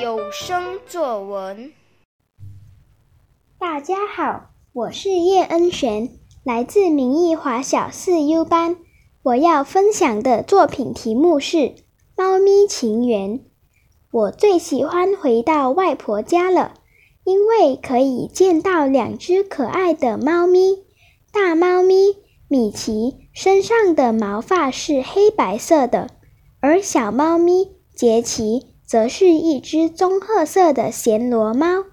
有声作文。大家好，我是叶恩璇，来自明义华小四 U 班。我要分享的作品题目是《猫咪情缘》。我最喜欢回到外婆家了，因为可以见到两只可爱的猫咪。大猫咪米奇身上的毛发是黑白色的，而小猫咪杰奇则是一只棕褐色的暹罗猫。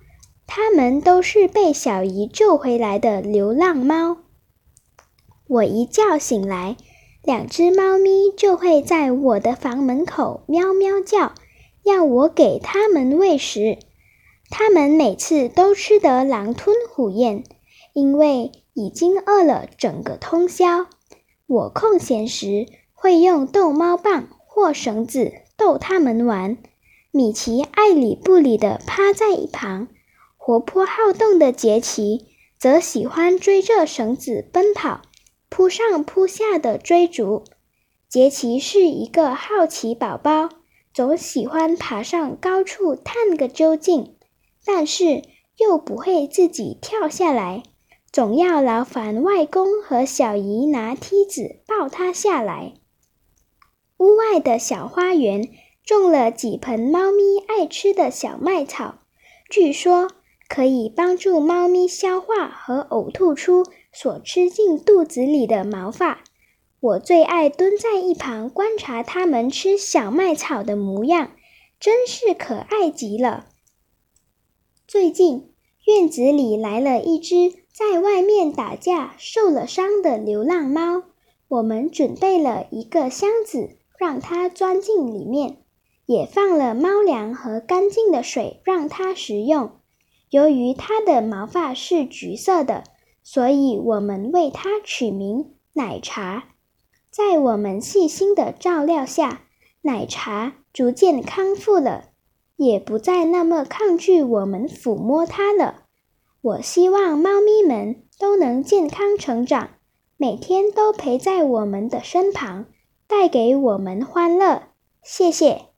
它们都是被小姨救回来的流浪猫。我一觉醒来，两只猫咪就会在我的房门口喵喵叫，要我给它们喂食。它们每次都吃得狼吞虎咽，因为已经饿了整个通宵。我空闲时会用逗猫棒或绳子逗它们玩。米奇爱理不理地趴在一旁。活泼好动的杰奇则喜欢追着绳子奔跑，扑上扑下的追逐。杰奇是一个好奇宝宝，总喜欢爬上高处探个究竟，但是又不会自己跳下来，总要劳烦外公和小姨拿梯子抱他下来。屋外的小花园种了几盆猫咪爱吃的小麦草，据说。可以帮助猫咪消化和呕吐出所吃进肚子里的毛发。我最爱蹲在一旁观察它们吃小麦草的模样，真是可爱极了。最近院子里来了一只在外面打架受了伤的流浪猫，我们准备了一个箱子让它钻进里面，也放了猫粮和干净的水让它食用。由于它的毛发是橘色的，所以我们为它取名奶茶。在我们细心的照料下，奶茶逐渐康复了，也不再那么抗拒我们抚摸它了。我希望猫咪们都能健康成长，每天都陪在我们的身旁，带给我们欢乐。谢谢。